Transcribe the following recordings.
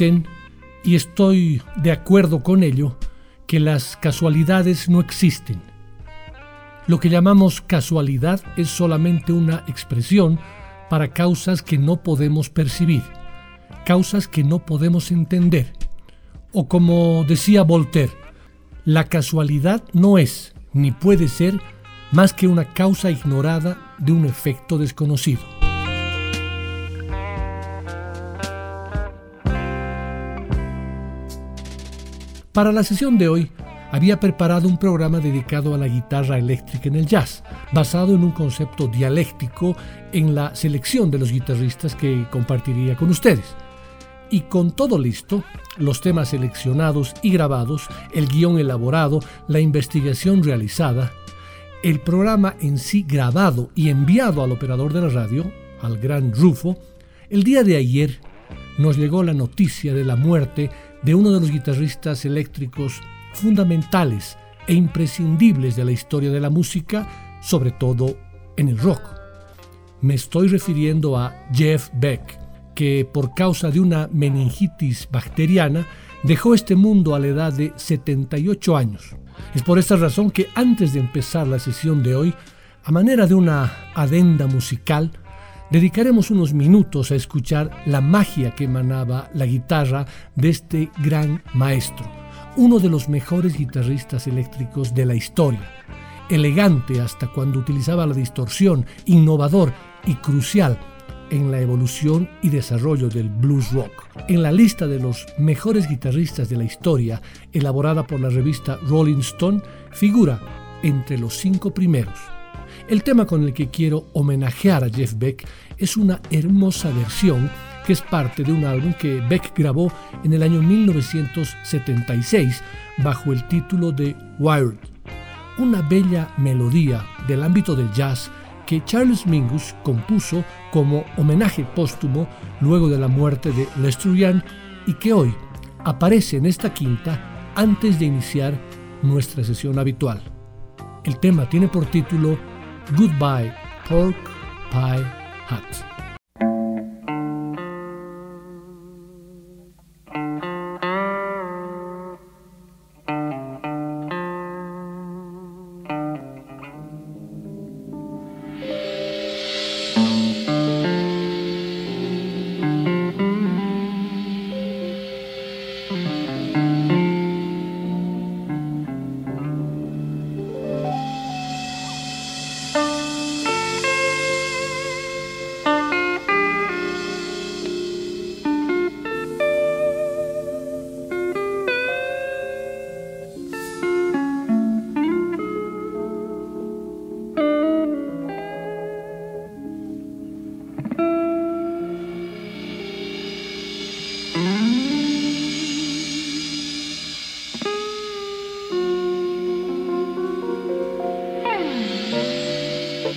Dicen, y estoy de acuerdo con ello, que las casualidades no existen. Lo que llamamos casualidad es solamente una expresión para causas que no podemos percibir, causas que no podemos entender. O como decía Voltaire, la casualidad no es ni puede ser más que una causa ignorada de un efecto desconocido. Para la sesión de hoy, había preparado un programa dedicado a la guitarra eléctrica en el jazz, basado en un concepto dialéctico en la selección de los guitarristas que compartiría con ustedes. Y con todo listo, los temas seleccionados y grabados, el guion elaborado, la investigación realizada, el programa en sí grabado y enviado al operador de la radio, al gran Rufo, el día de ayer nos llegó la noticia de la muerte de uno de los guitarristas eléctricos fundamentales e imprescindibles de la historia de la música, sobre todo en el rock. Me estoy refiriendo a Jeff Beck, que por causa de una meningitis bacteriana dejó este mundo a la edad de 78 años. Es por esta razón que antes de empezar la sesión de hoy, a manera de una adenda musical, dedicaremos unos minutos a escuchar la magia que emanaba la guitarra de este gran maestro, uno de los mejores guitarristas eléctricos de la historia, elegante hasta cuando utilizaba la distorsión, innovador y crucial en la evolución y desarrollo del blues rock. En la lista de los mejores guitarristas de la historia, elaborada por la revista Rolling Stone, figura entre los cinco primeros. El tema con el que quiero homenajear a Jeff Beck es una hermosa versión que es parte de un álbum que Beck grabó en el año 1976 bajo el título de Wired. Una bella melodía del ámbito del jazz que Charles Mingus compuso como homenaje póstumo luego de la muerte de Young y que hoy aparece en esta quinta antes de iniciar nuestra sesión habitual. El tema tiene por título Goodbye, Pork Pie Hut.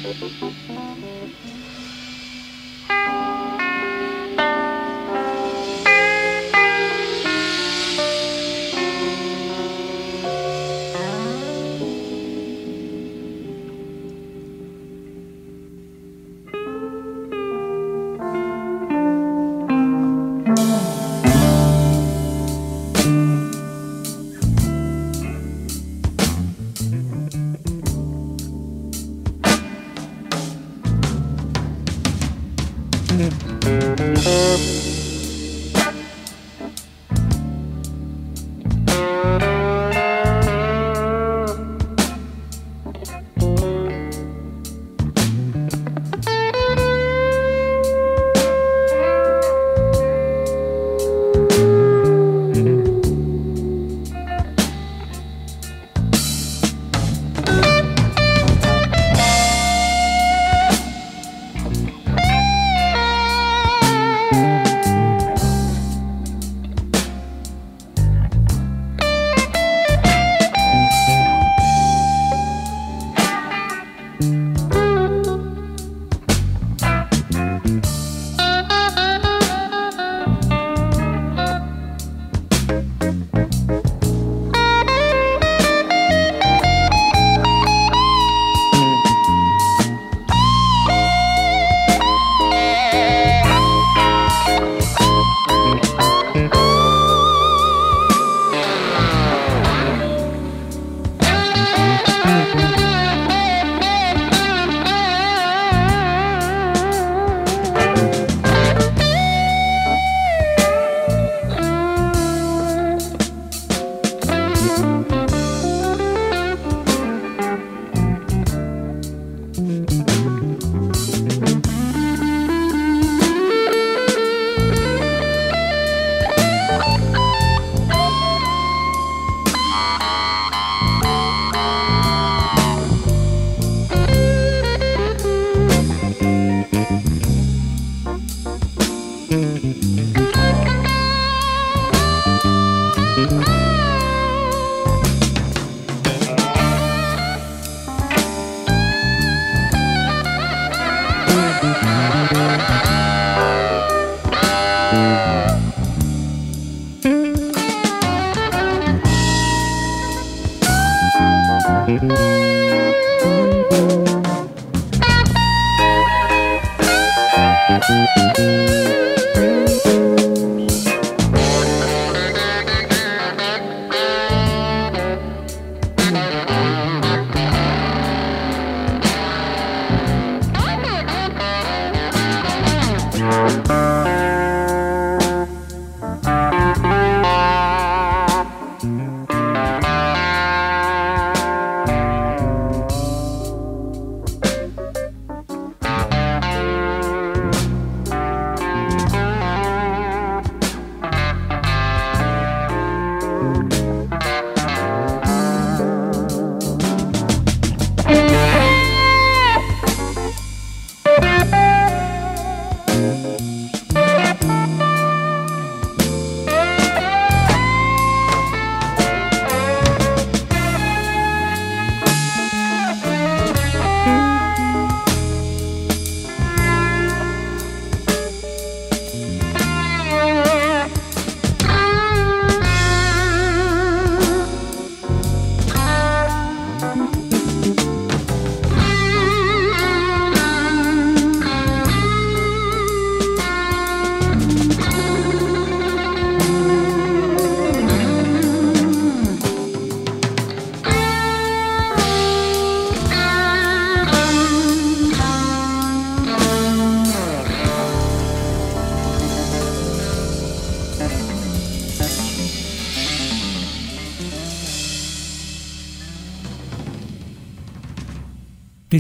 Música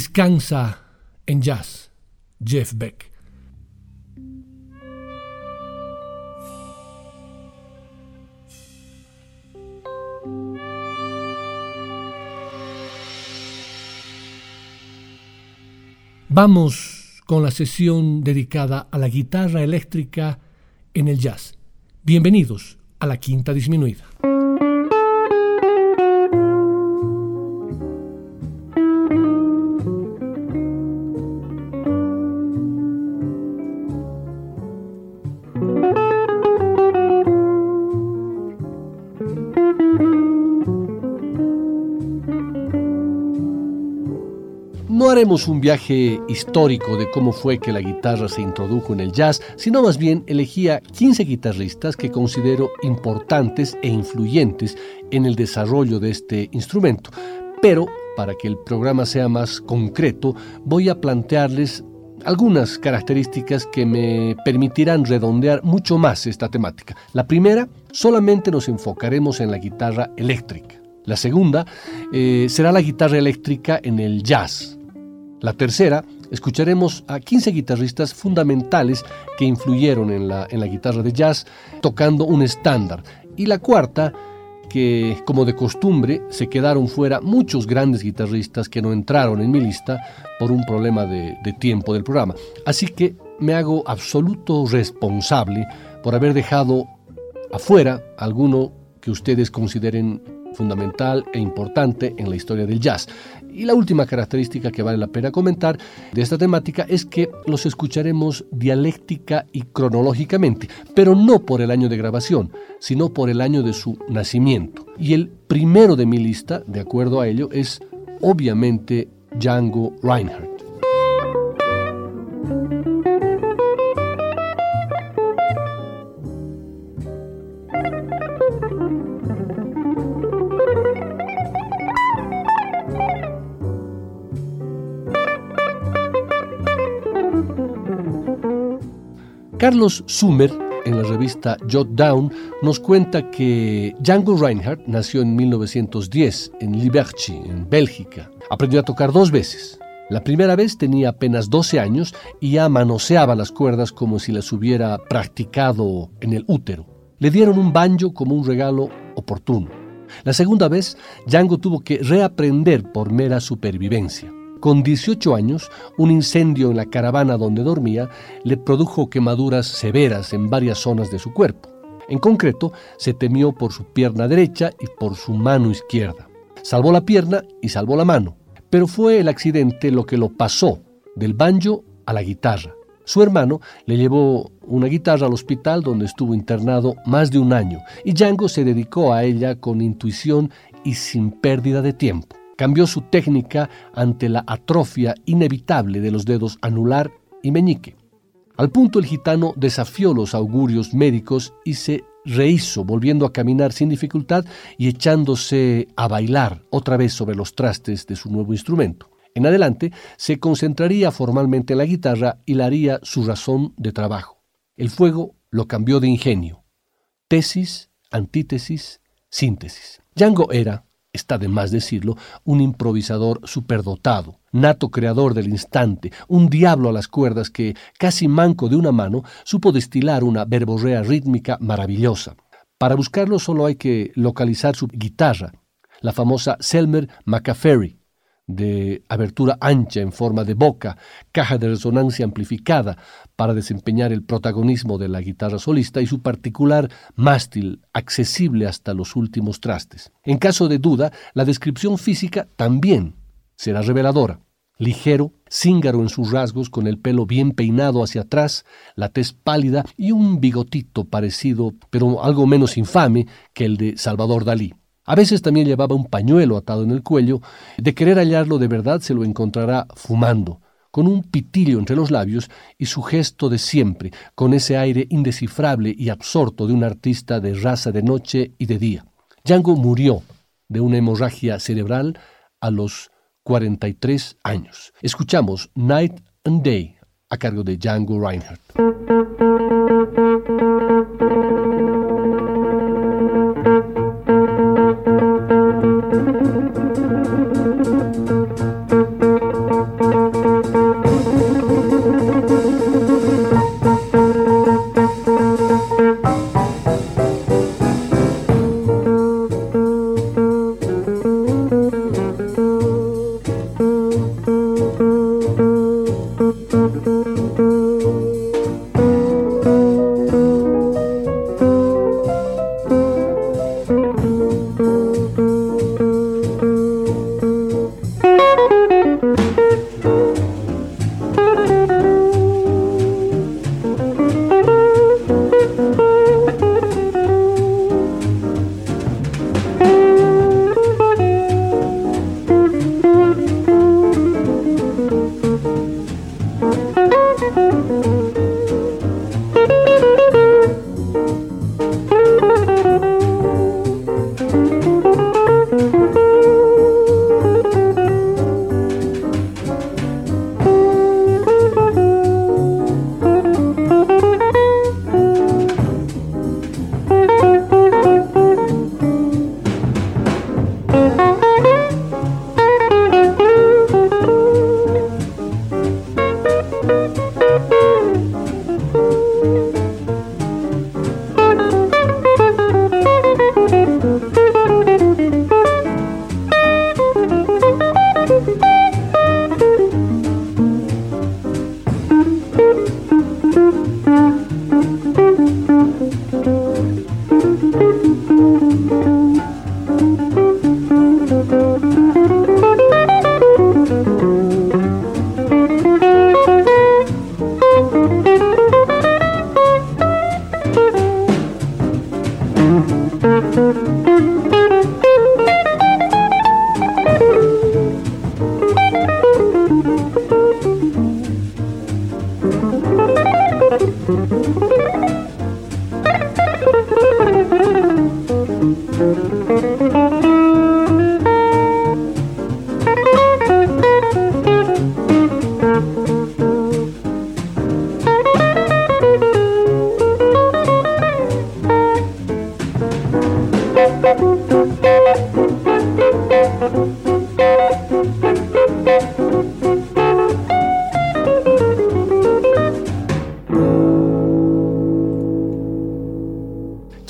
Descansa en jazz, Jeff Beck. Vamos con la sesión dedicada a la guitarra eléctrica en el jazz. Bienvenidos a la quinta disminuida. Haremos un viaje histórico de cómo fue que la guitarra se introdujo en el jazz, sino más bien elegía 15 guitarristas que considero importantes e influyentes en el desarrollo de este instrumento. Pero, para que el programa sea más concreto, voy a plantearles algunas características que me permitirán redondear mucho más esta temática. La primera, solamente nos enfocaremos en la guitarra eléctrica. La segunda eh, será la guitarra eléctrica en el jazz. La tercera, escucharemos a 15 guitarristas fundamentales que influyeron en la, en la guitarra de jazz tocando un estándar. Y la cuarta, que como de costumbre se quedaron fuera muchos grandes guitarristas que no entraron en mi lista por un problema de, de tiempo del programa. Así que me hago absoluto responsable por haber dejado afuera alguno que ustedes consideren fundamental e importante en la historia del jazz. Y la última característica que vale la pena comentar de esta temática es que los escucharemos dialéctica y cronológicamente, pero no por el año de grabación, sino por el año de su nacimiento. Y el primero de mi lista, de acuerdo a ello, es obviamente Django Reinhardt. Carlos Sumer, en la revista Jot Down, nos cuenta que Django Reinhardt nació en 1910 en Liberty, en Bélgica. Aprendió a tocar dos veces. La primera vez tenía apenas 12 años y ya manoseaba las cuerdas como si las hubiera practicado en el útero. Le dieron un banjo como un regalo oportuno. La segunda vez, Django tuvo que reaprender por mera supervivencia. Con 18 años, un incendio en la caravana donde dormía le produjo quemaduras severas en varias zonas de su cuerpo. En concreto, se temió por su pierna derecha y por su mano izquierda. Salvó la pierna y salvó la mano, pero fue el accidente lo que lo pasó del banjo a la guitarra. Su hermano le llevó una guitarra al hospital donde estuvo internado más de un año y Django se dedicó a ella con intuición y sin pérdida de tiempo cambió su técnica ante la atrofia inevitable de los dedos anular y meñique. Al punto el gitano desafió los augurios médicos y se rehizo, volviendo a caminar sin dificultad y echándose a bailar otra vez sobre los trastes de su nuevo instrumento. En adelante se concentraría formalmente en la guitarra y la haría su razón de trabajo. El fuego lo cambió de ingenio. Tesis, antítesis, síntesis. Django era, está de más decirlo, un improvisador superdotado, nato creador del instante, un diablo a las cuerdas que, casi manco de una mano, supo destilar una verborrea rítmica maravillosa. Para buscarlo solo hay que localizar su guitarra, la famosa Selmer McAferry, de abertura ancha en forma de boca, caja de resonancia amplificada para desempeñar el protagonismo de la guitarra solista y su particular mástil accesible hasta los últimos trastes. En caso de duda, la descripción física también será reveladora. Ligero, cíngaro en sus rasgos, con el pelo bien peinado hacia atrás, la tez pálida y un bigotito parecido, pero algo menos infame que el de Salvador Dalí. A veces también llevaba un pañuelo atado en el cuello. De querer hallarlo de verdad se lo encontrará fumando, con un pitillo entre los labios y su gesto de siempre, con ese aire indescifrable y absorto de un artista de raza de noche y de día. Django murió de una hemorragia cerebral a los 43 años. Escuchamos Night and Day a cargo de Django Reinhardt.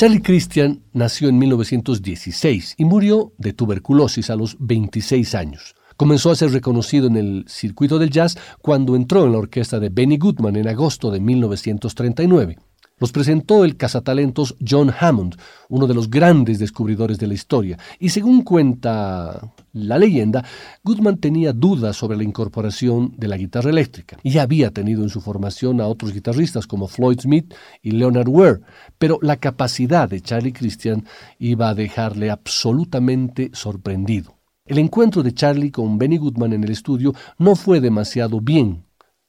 Charlie Christian nació en 1916 y murió de tuberculosis a los 26 años. Comenzó a ser reconocido en el circuito del jazz cuando entró en la orquesta de Benny Goodman en agosto de 1939. Los presentó el cazatalentos John Hammond, uno de los grandes descubridores de la historia, y según cuenta la leyenda, Goodman tenía dudas sobre la incorporación de la guitarra eléctrica y había tenido en su formación a otros guitarristas como Floyd Smith y Leonard Ware, pero la capacidad de Charlie Christian iba a dejarle absolutamente sorprendido. El encuentro de Charlie con Benny Goodman en el estudio no fue demasiado bien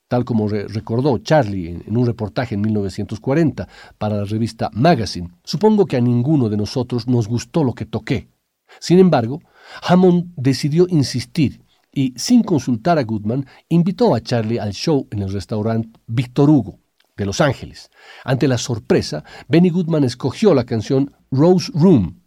tal como recordó Charlie en, un reportaje en 1940 para la revista Magazine. Supongo que a ninguno de nosotros nos gustó lo que toqué. Sin embargo, Hammond decidió insistir y, sin consultar a Goodman, invitó a Charlie al show en el restaurante Victor Hugo de Los Ángeles. Ante la sorpresa, Benny Goodman escogió la canción Rose Room,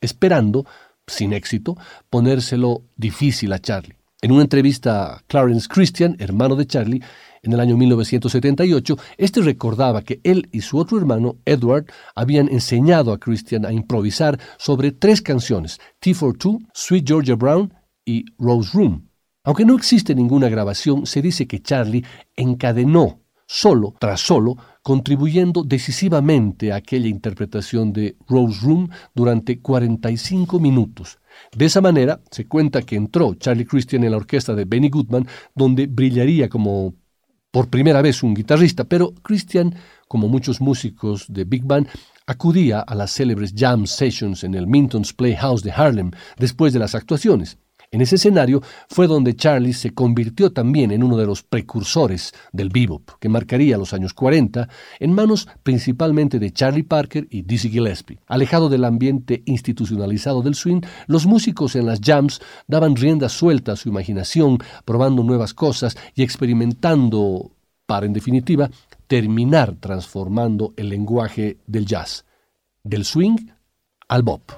esperando, sin éxito, ponérselo difícil a Charlie. En una entrevista a Clarence Christian, hermano de Charlie, en el año 1978, este recordaba que él y su otro hermano, Edward, habían enseñado a Christian a improvisar sobre tres canciones, T for Two, Sweet Georgia Brown y Rose Room. Aunque no existe ninguna grabación, se dice que Charlie encadenó solo tras solo, contribuyendo decisivamente a aquella interpretación de Rose Room durante 45 minutos. De esa manera, se cuenta que entró Charlie Christian en la orquesta de Benny Goodman, donde brillaría como por primera vez un guitarrista, pero Christian, como muchos músicos de Big Band, acudía a las célebres jam sessions en el Minton's Playhouse de Harlem después de las actuaciones. En ese escenario fue donde Charlie se convirtió también en uno de los precursores del bebop, que marcaría los años 40, en manos principalmente de Charlie Parker y Dizzy Gillespie. Alejado del ambiente institucionalizado del swing, los músicos en las jams daban rienda suelta a su imaginación, probando nuevas cosas y experimentando para, en definitiva, terminar transformando el lenguaje del jazz, del swing al bop.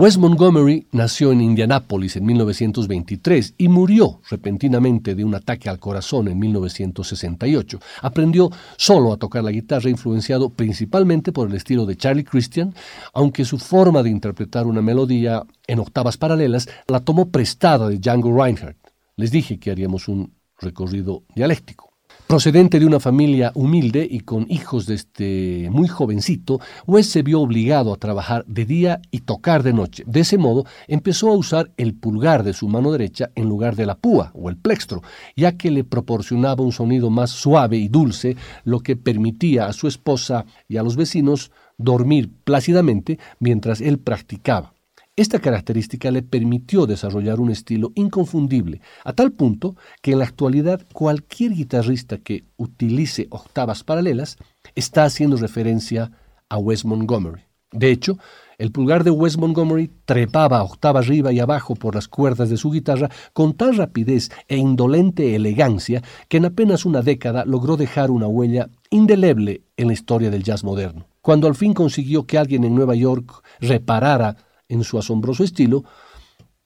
Wes Montgomery nació en Indianápolis en 1923 y murió repentinamente de un ataque al corazón en 1968. Aprendió solo a tocar la guitarra, influenciado principalmente por el estilo de Charlie Christian, aunque su forma de interpretar una melodía en octavas paralelas la tomó prestada de Django Reinhardt. Les dije que haríamos un recorrido dialéctico. Procedente de una familia humilde y con hijos desde muy jovencito, Wes se vio obligado a trabajar de día y tocar de noche. De ese modo, empezó a usar el pulgar de su mano derecha en lugar de la púa o el plextro, ya que le proporcionaba un sonido más suave y dulce, lo que permitía a su esposa y a los vecinos dormir plácidamente mientras él practicaba. Esta característica le permitió desarrollar un estilo inconfundible, a tal punto que en la actualidad cualquier guitarrista que utilice octavas paralelas está haciendo referencia a Wes Montgomery. De hecho, el pulgar de Wes Montgomery trepaba octava arriba y abajo por las cuerdas de su guitarra con tal rapidez e indolente elegancia que en apenas una década logró dejar una huella indeleble en la historia del jazz moderno. Cuando al fin consiguió que alguien en Nueva York reparara en su asombroso estilo,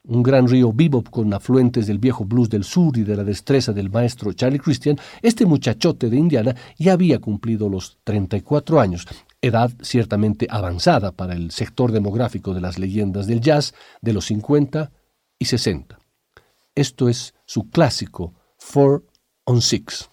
un gran río bebop con afluentes del viejo blues del sur y de la destreza del maestro Charlie Christian, este muchachote de Indiana ya había cumplido los 34 años, edad ciertamente avanzada para el sector demográfico de las leyendas del jazz de los 50 y 60. Esto es su clásico Four on Six.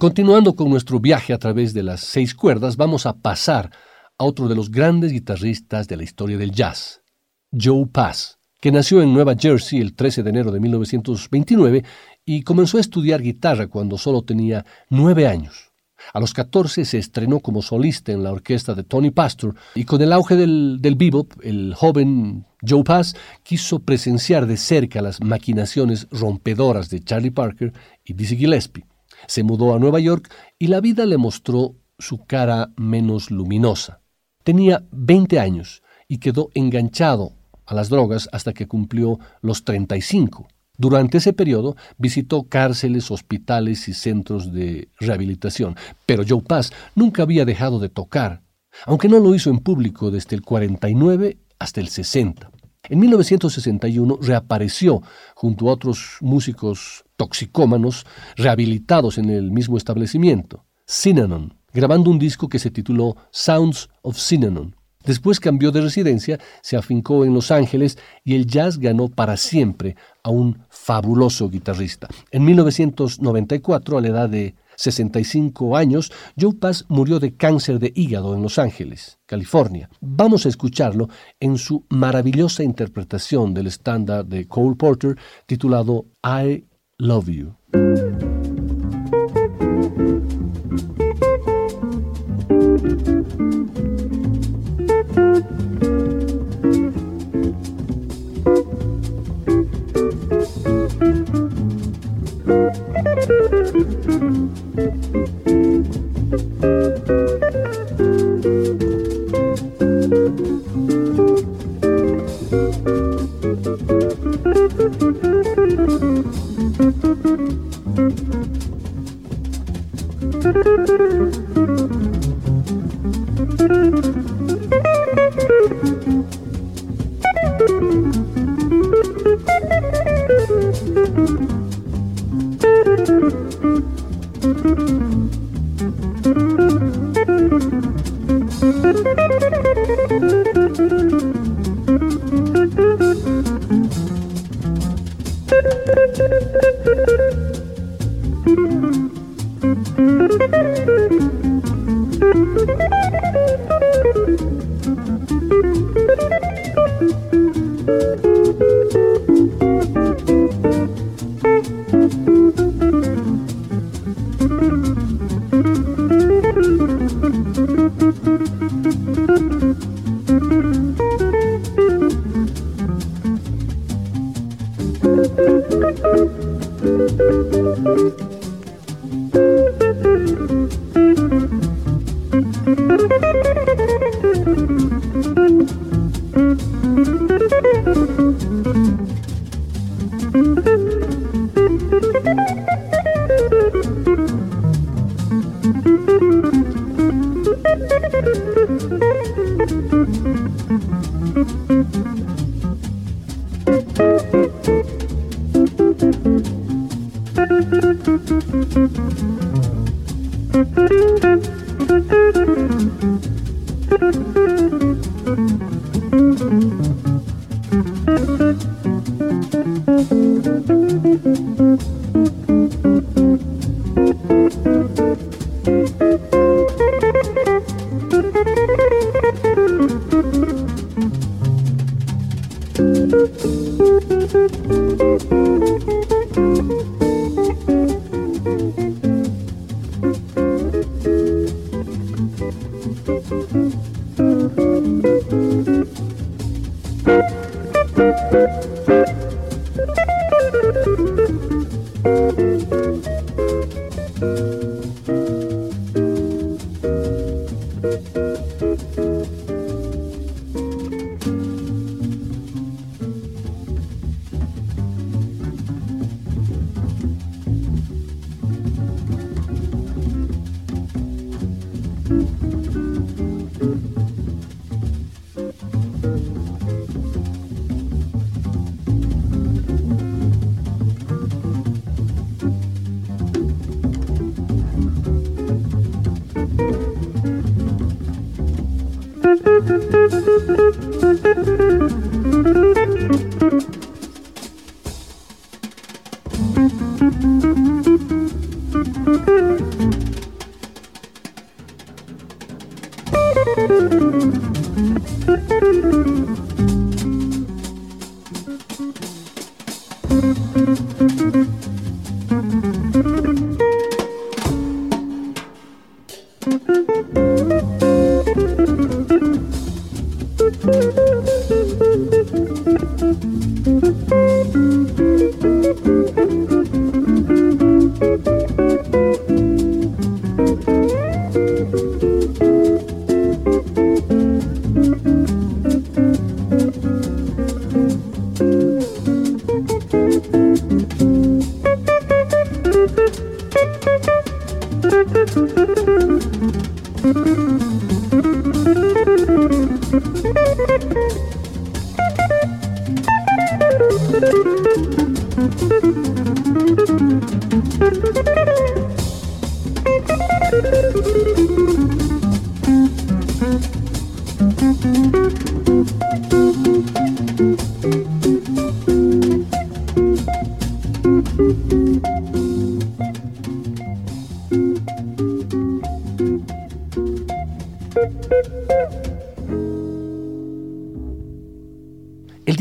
Continuando con nuestro viaje a través de las seis cuerdas, vamos a pasar a otro de los grandes guitarristas de la historia del jazz, Joe Pass, que nació en Nueva Jersey el 13 de enero de 1929 y comenzó a estudiar guitarra cuando solo tenía nueve años. A los 14 se estrenó como solista en la orquesta de Tony Pastor y con el auge del, del bebop, el joven Joe Pass quiso presenciar de cerca las maquinaciones rompedoras de Charlie Parker y Dizzy Gillespie. Se mudó a Nueva York y la vida le mostró su cara menos luminosa. Tenía 20 años y quedó enganchado a las drogas hasta que cumplió los 35. Durante ese periodo visitó cárceles, hospitales y centros de rehabilitación, pero Joe Pass nunca había dejado de tocar, aunque no lo hizo en público desde el 49 hasta el 60. En 1961 reapareció junto a otros músicos toxicómanos rehabilitados en el mismo establecimiento, Synanon, grabando un disco que se tituló Sounds of Synanon. Después cambió de residencia, se afincó en Los Ángeles y el jazz ganó para siempre a un fabuloso guitarrista. En 1994, a la edad de 65 años, Joe Pass murió de cáncer de hígado en Los Ángeles, California. Vamos a escucharlo en su maravillosa interpretación del estándar de Cole Porter titulado I Love You.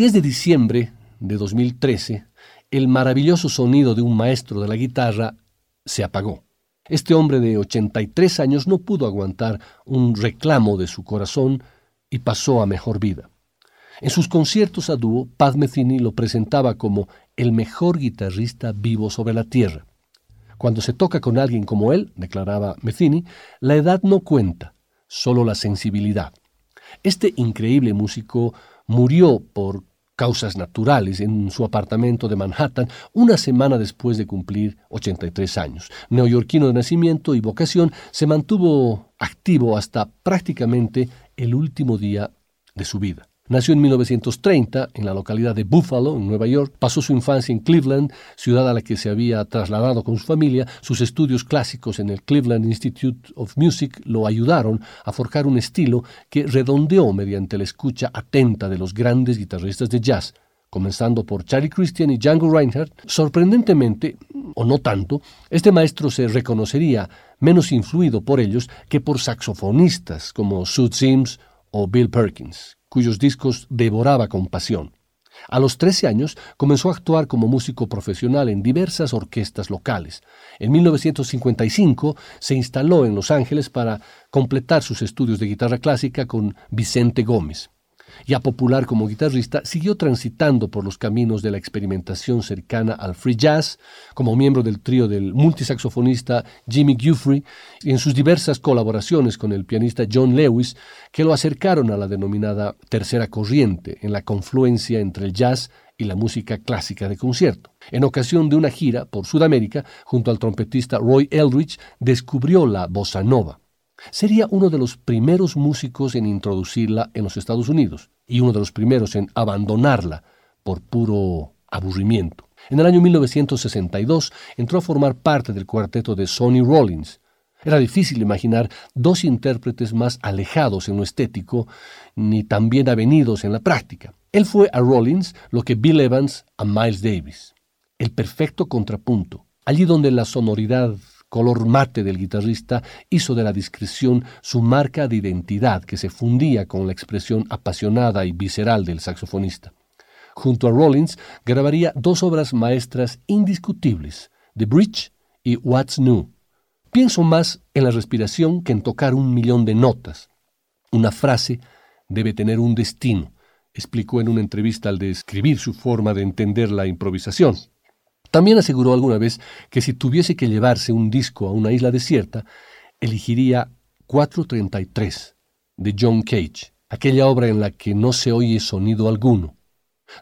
El 10 de diciembre de 2013, el maravilloso sonido de un maestro de la guitarra se apagó. Este hombre de 83 años no pudo aguantar un reclamo de su corazón y pasó a mejor vida. En sus conciertos a dúo, Paz Metheny lo presentaba como el mejor guitarrista vivo sobre la tierra. Cuando se toca con alguien como él, declaraba Metheny, la edad no cuenta, solo la sensibilidad. Este increíble músico murió por causas naturales en su apartamento de Manhattan una semana después de cumplir 83 años. Neoyorquino de nacimiento y vocación, se mantuvo activo hasta prácticamente el último día de su vida. Nació en 1930 en la localidad de Buffalo, en Nueva York. Pasó su infancia en Cleveland, ciudad a la que se había trasladado con su familia. Sus estudios clásicos en el Cleveland Institute of Music lo ayudaron a forjar un estilo que redondeó mediante la escucha atenta de los grandes guitarristas de jazz, comenzando por Charlie Christian y Django Reinhardt. Sorprendentemente, o no tanto, este maestro se reconocería menos influido por ellos que por saxofonistas como Sue Sims o Bill Perkins, cuyos discos devoraba con pasión. A los 13 años comenzó a actuar como músico profesional en diversas orquestas locales. En 1955 se instaló en Los Ángeles para completar sus estudios de guitarra clásica con Vicente Gómez ya popular como guitarrista, siguió transitando por los caminos de la experimentación cercana al free jazz, como miembro del trío del multisaxofonista Jimmy Guthrie, y en sus diversas colaboraciones con el pianista John Lewis, que lo acercaron a la denominada tercera corriente, en la confluencia entre el jazz y la música clásica de concierto. En ocasión de una gira por Sudamérica, junto al trompetista Roy Eldridge, descubrió la bossa nova. Sería uno de los primeros músicos en introducirla en los Estados Unidos y uno de los primeros en abandonarla por puro aburrimiento. En el año 1962 entró a formar parte del cuarteto de Sonny Rollins. Era difícil imaginar dos intérpretes más alejados en lo estético ni tan bien avenidos en la práctica. Él fue a Rollins lo que Bill Evans a Miles Davis. El perfecto contrapunto. Allí donde la sonoridad color mate del guitarrista hizo de la discreción su marca de identidad que se fundía con la expresión apasionada y visceral del saxofonista. Junto a Rollins grabaría dos obras maestras indiscutibles, The Bridge y What's New. Pienso más en la respiración que en tocar un millón de notas. Una frase debe tener un destino, explicó en una entrevista al describir su forma de entender la improvisación. También aseguró alguna vez que si tuviese que llevarse un disco a una isla desierta, elegiría 433 de John Cage, aquella obra en la que no se oye sonido alguno,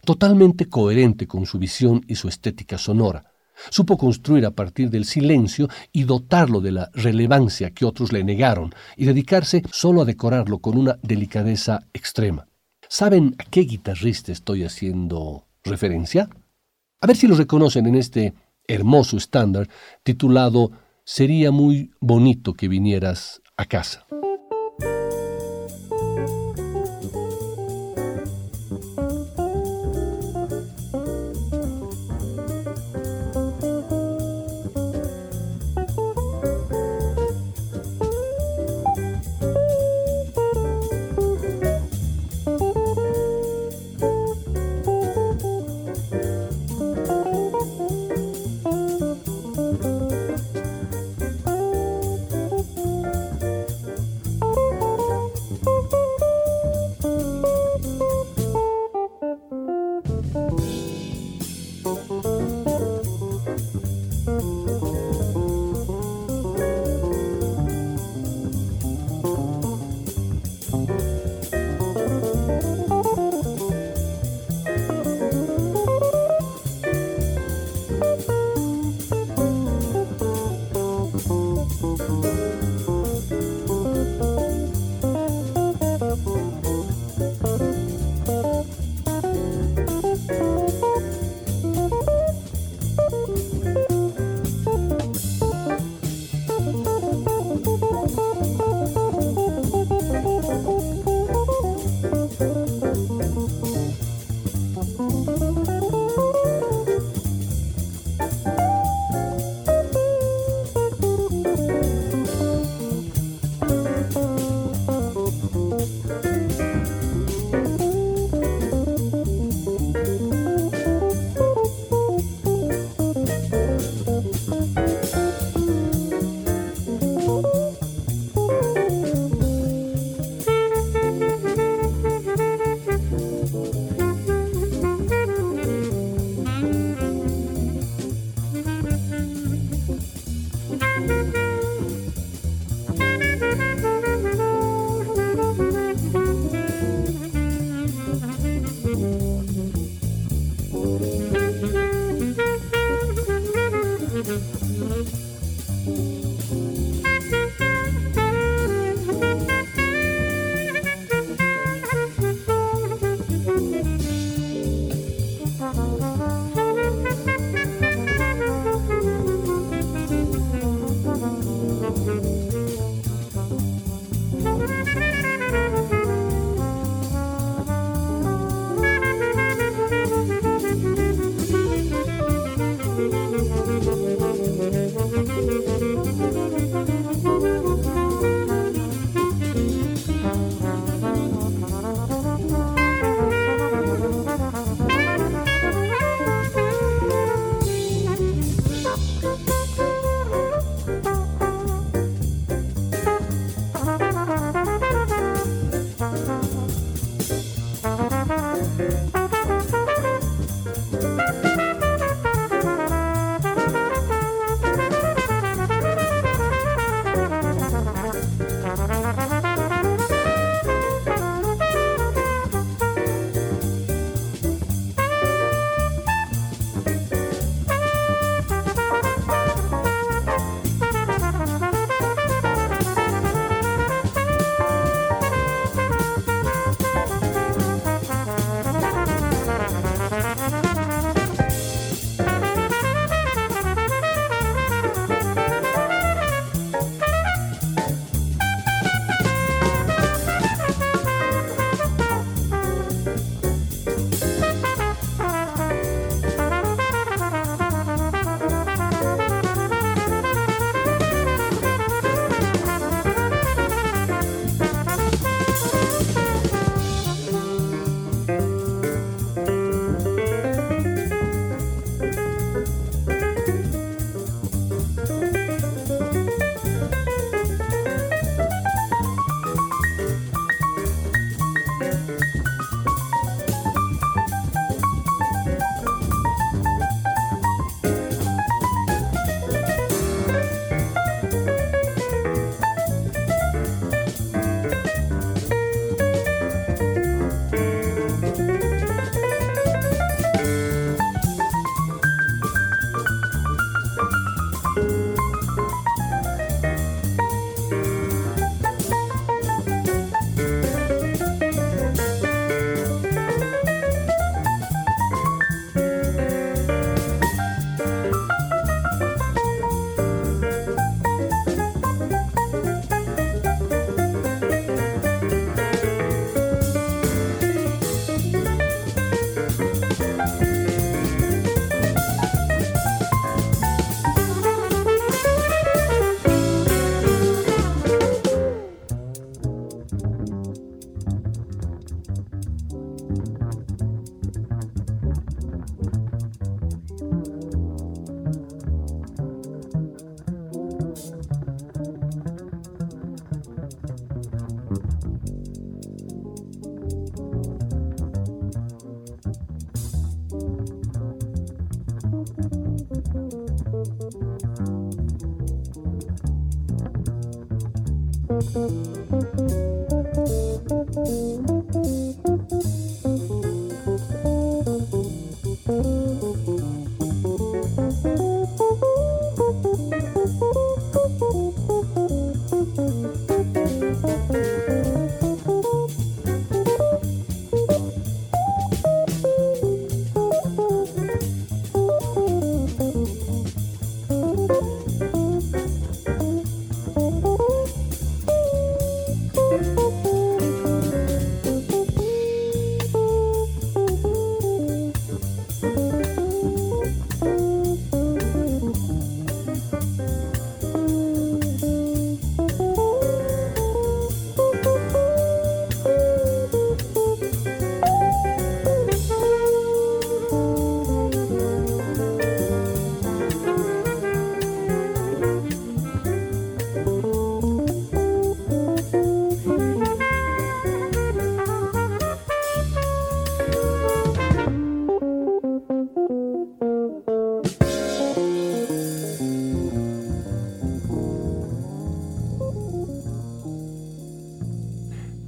totalmente coherente con su visión y su estética sonora. Supo construir a partir del silencio y dotarlo de la relevancia que otros le negaron y dedicarse solo a decorarlo con una delicadeza extrema. ¿Saben a qué guitarrista estoy haciendo referencia? A ver si lo reconocen en este hermoso estándar titulado Sería muy bonito que vinieras a casa.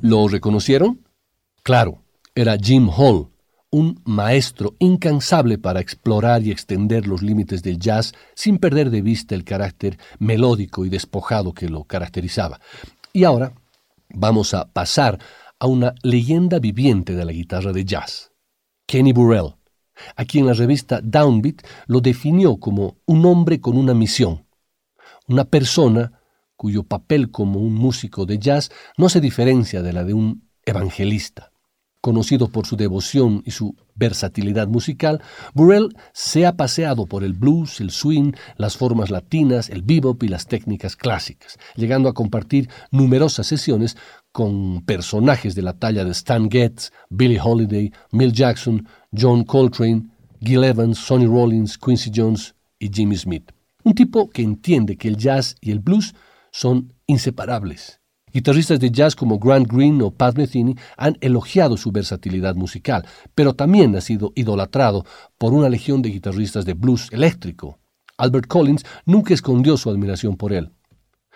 ¿Lo reconocieron? Claro, era Jim Hall, un maestro incansable para explorar y extender los límites del jazz sin perder de vista el carácter melódico y despojado que lo caracterizaba. Y ahora vamos a pasar a una leyenda viviente de la guitarra de jazz, Kenny Burrell, a quien la revista Downbeat lo definió como un hombre con una misión, una persona cuyo papel como un músico de jazz no se diferencia de la de un evangelista. Conocido por su devoción y su versatilidad musical, Burrell se ha paseado por el blues, el swing, las formas latinas, el bebop y las técnicas clásicas, llegando a compartir numerosas sesiones con personajes de la talla de Stan Getz, Billie Holiday, Mill Jackson, John Coltrane, Gil Evans, Sonny Rollins, Quincy Jones y Jimmy Smith. Un tipo que entiende que el jazz y el blues son inseparables Guitarristas de jazz como Grant Green o Pat Metheny han elogiado su versatilidad musical, pero también ha sido idolatrado por una legión de guitarristas de blues eléctrico. Albert Collins nunca escondió su admiración por él.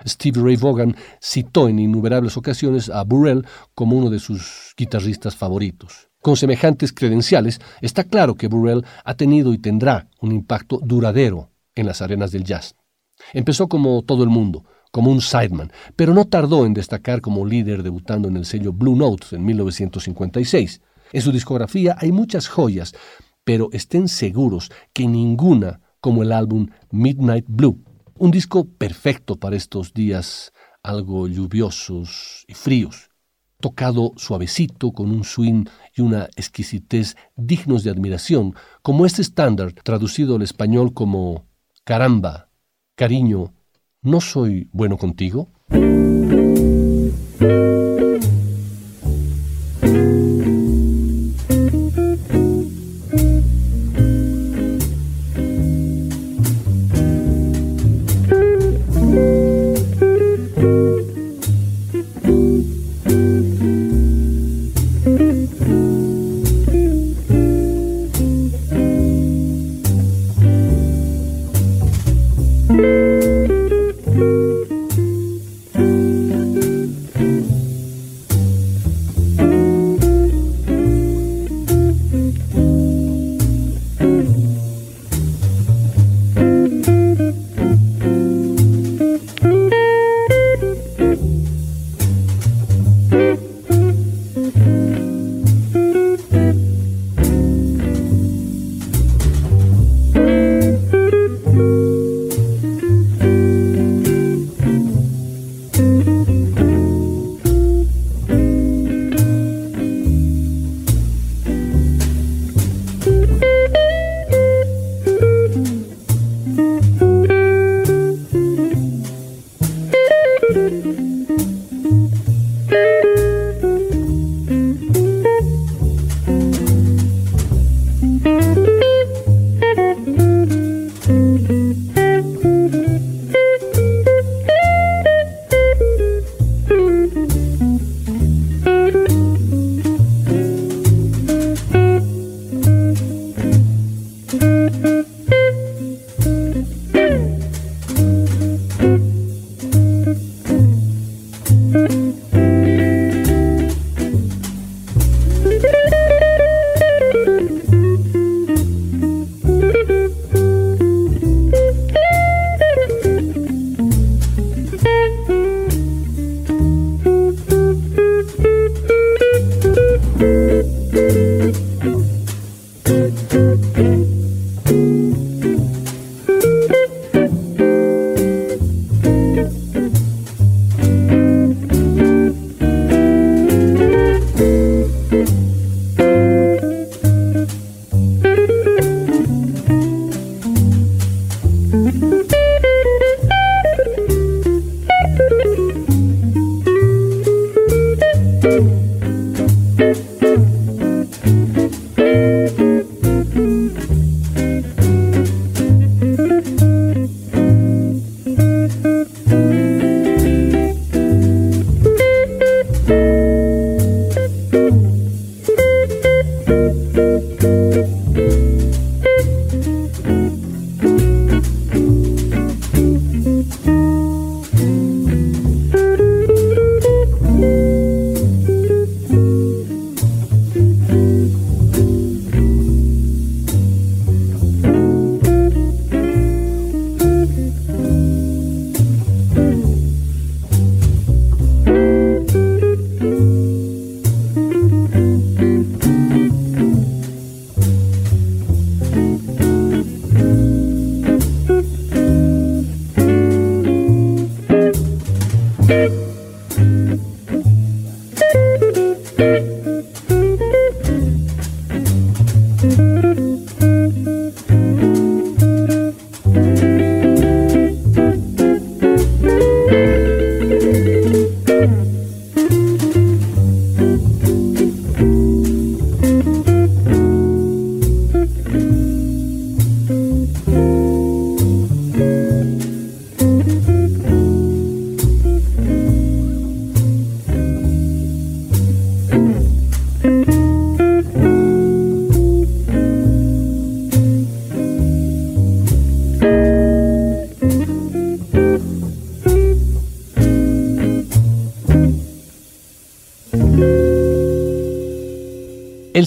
Steve Ray Vaughan citó en innumerables ocasiones a Burrell como uno de sus guitarristas favoritos. Con semejantes credenciales, está claro que Burrell ha tenido y tendrá un impacto duradero en las arenas del jazz. Empezó como todo el mundo, como un sideman, pero no tardó en destacar como líder debutando en el sello Blue Notes en 1956. En su discografía hay muchas joyas, pero estén seguros que ninguna como el álbum Midnight Blue, un disco perfecto para estos días algo lluviosos y fríos, tocado suavecito con un swing y una exquisitez dignos de admiración, como este estándar traducido al español como caramba, cariño, ¿no soy bueno contigo?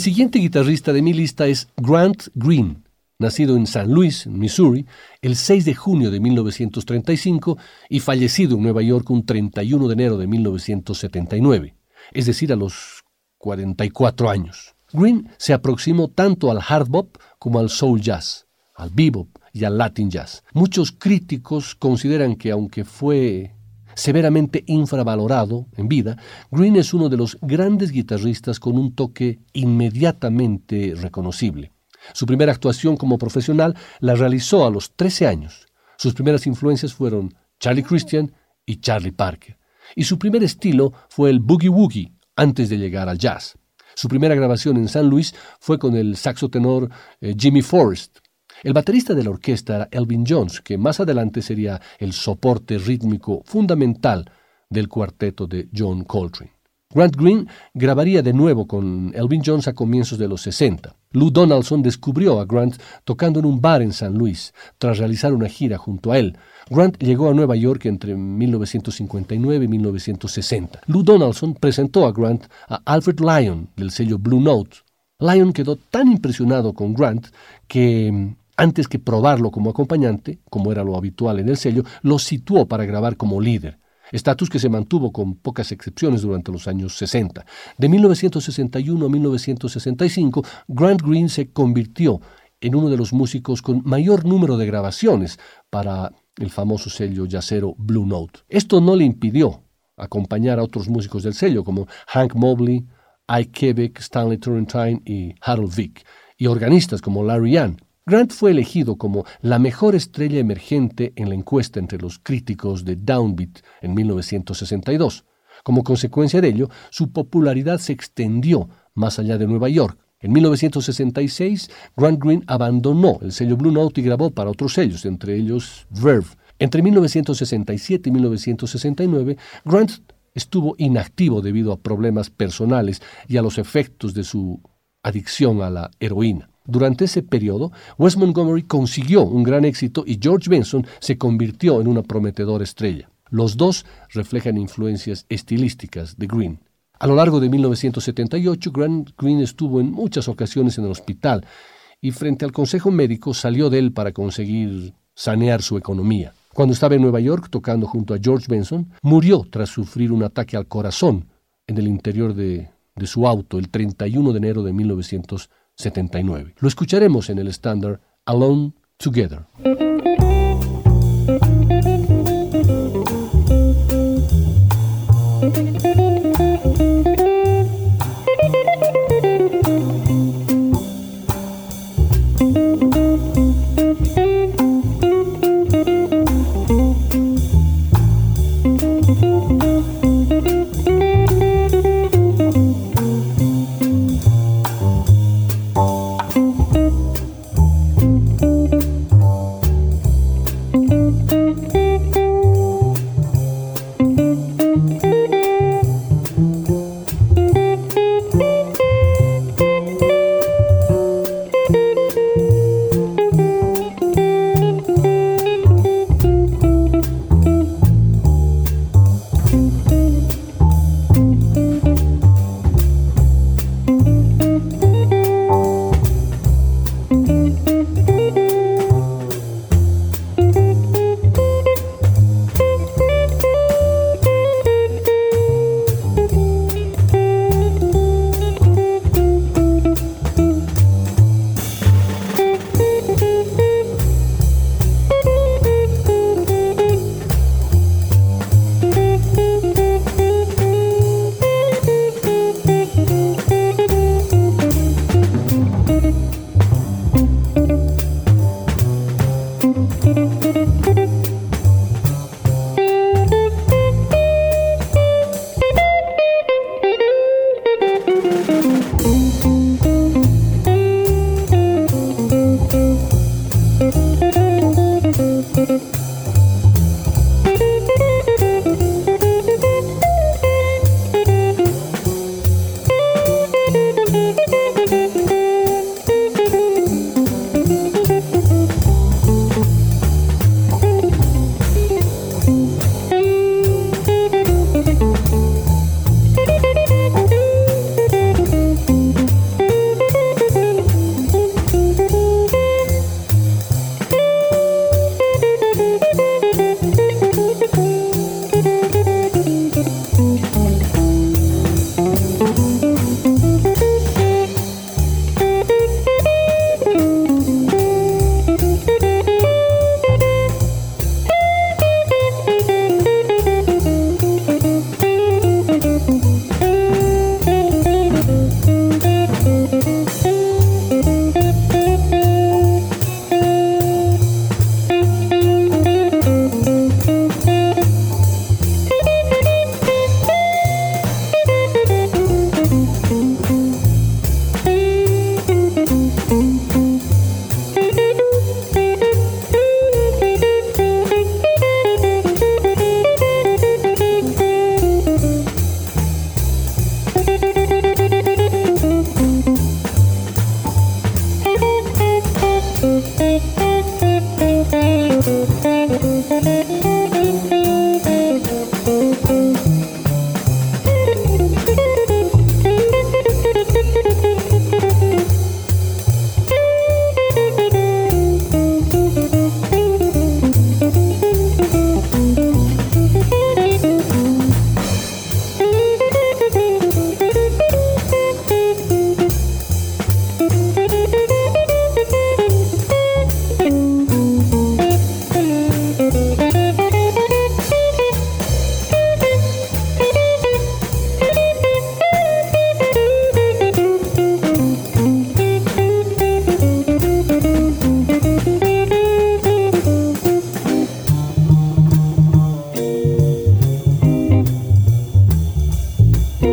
Siguiente guitarrista de mi lista es Grant Green, nacido en San Luis, Missouri, el 6 de junio de 1935 y fallecido en Nueva York un 31 de enero de 1979, es decir, a los 44 años. Green se aproximó tanto al hard bop como al soul jazz, al bebop y al latin jazz. Muchos críticos consideran que aunque fue severamente infravalorado en vida, Green es uno de los grandes guitarristas con un toque inmediatamente reconocible. Su primera actuación como profesional la realizó a los 13 años. Sus primeras influencias fueron Charlie Christian y Charlie Parker. Y su primer estilo fue el boogie woogie antes de llegar al jazz. Su primera grabación en San Luis fue con el saxo tenor eh, Jimmy Forrest, el baterista de la orquesta era Elvin Jones, que más adelante sería el soporte rítmico fundamental del cuarteto de John Coltrane. Grant Green grabaría de nuevo con Elvin Jones a comienzos de los 60. Lou Donaldson descubrió a Grant tocando en un bar en San Luis, tras realizar una gira junto a él. Grant llegó a Nueva York entre 1959 y 1960. Lou Donaldson presentó a Grant a Alfred Lyon del sello Blue Note. Lyon quedó tan impresionado con Grant que antes que probarlo como acompañante, como era lo habitual en el sello, lo situó para grabar como líder, estatus que se mantuvo con pocas excepciones durante los años 60. De 1961 a 1965, Grant Green se convirtió en uno de los músicos con mayor número de grabaciones para el famoso sello yacero Blue Note. Esto no le impidió acompañar a otros músicos del sello como Hank Mobley, Ike Quebec, Stanley Turrentine y Harold Vick, y organistas como Larry Young, Grant fue elegido como la mejor estrella emergente en la encuesta entre los críticos de Downbeat en 1962. Como consecuencia de ello, su popularidad se extendió más allá de Nueva York. En 1966, Grant Green abandonó el sello Blue Note y grabó para otros sellos, entre ellos Verve. Entre 1967 y 1969, Grant estuvo inactivo debido a problemas personales y a los efectos de su adicción a la heroína. Durante ese periodo, Wes Montgomery consiguió un gran éxito y George Benson se convirtió en una prometedora estrella. Los dos reflejan influencias estilísticas de Green. A lo largo de 1978, Grant Green estuvo en muchas ocasiones en el hospital y frente al consejo médico salió de él para conseguir sanear su economía. Cuando estaba en Nueva York tocando junto a George Benson, murió tras sufrir un ataque al corazón en el interior de, de su auto el 31 de enero de 1978. 79. Lo escucharemos en el estándar Alone Together.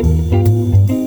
Música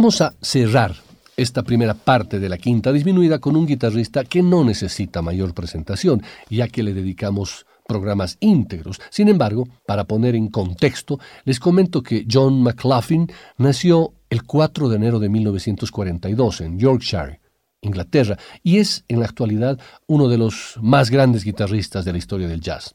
Vamos a cerrar esta primera parte de la quinta disminuida con un guitarrista que no necesita mayor presentación, ya que le dedicamos programas íntegros. Sin embargo, para poner en contexto, les comento que John McLaughlin nació el 4 de enero de 1942 en Yorkshire, Inglaterra, y es en la actualidad uno de los más grandes guitarristas de la historia del jazz.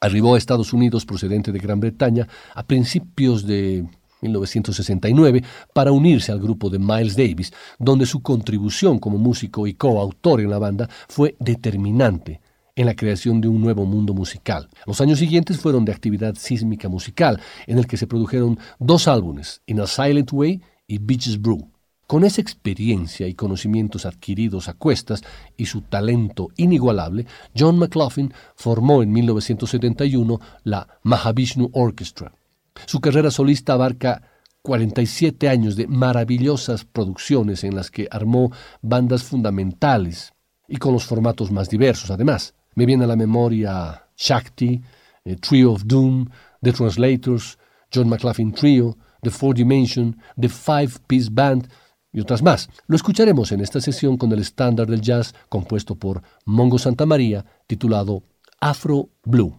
Arribó a Estados Unidos procedente de Gran Bretaña a principios de 1969 para unirse al grupo de Miles Davis, donde su contribución como músico y coautor en la banda fue determinante en la creación de un nuevo mundo musical. Los años siguientes fueron de actividad sísmica musical, en el que se produjeron dos álbumes, In a Silent Way y Beaches Brew. Con esa experiencia y conocimientos adquiridos a cuestas y su talento inigualable, John McLaughlin formó en 1971 la Mahavishnu Orchestra. Su carrera solista abarca 47 años de maravillosas producciones en las que armó bandas fundamentales y con los formatos más diversos además. Me viene a la memoria Shakti, eh, Trio of Doom, The Translators, John McLaughlin Trio, The Four Dimension, The Five Piece Band y otras más. Lo escucharemos en esta sesión con el estándar del jazz compuesto por Mongo Santa María titulado Afro Blue.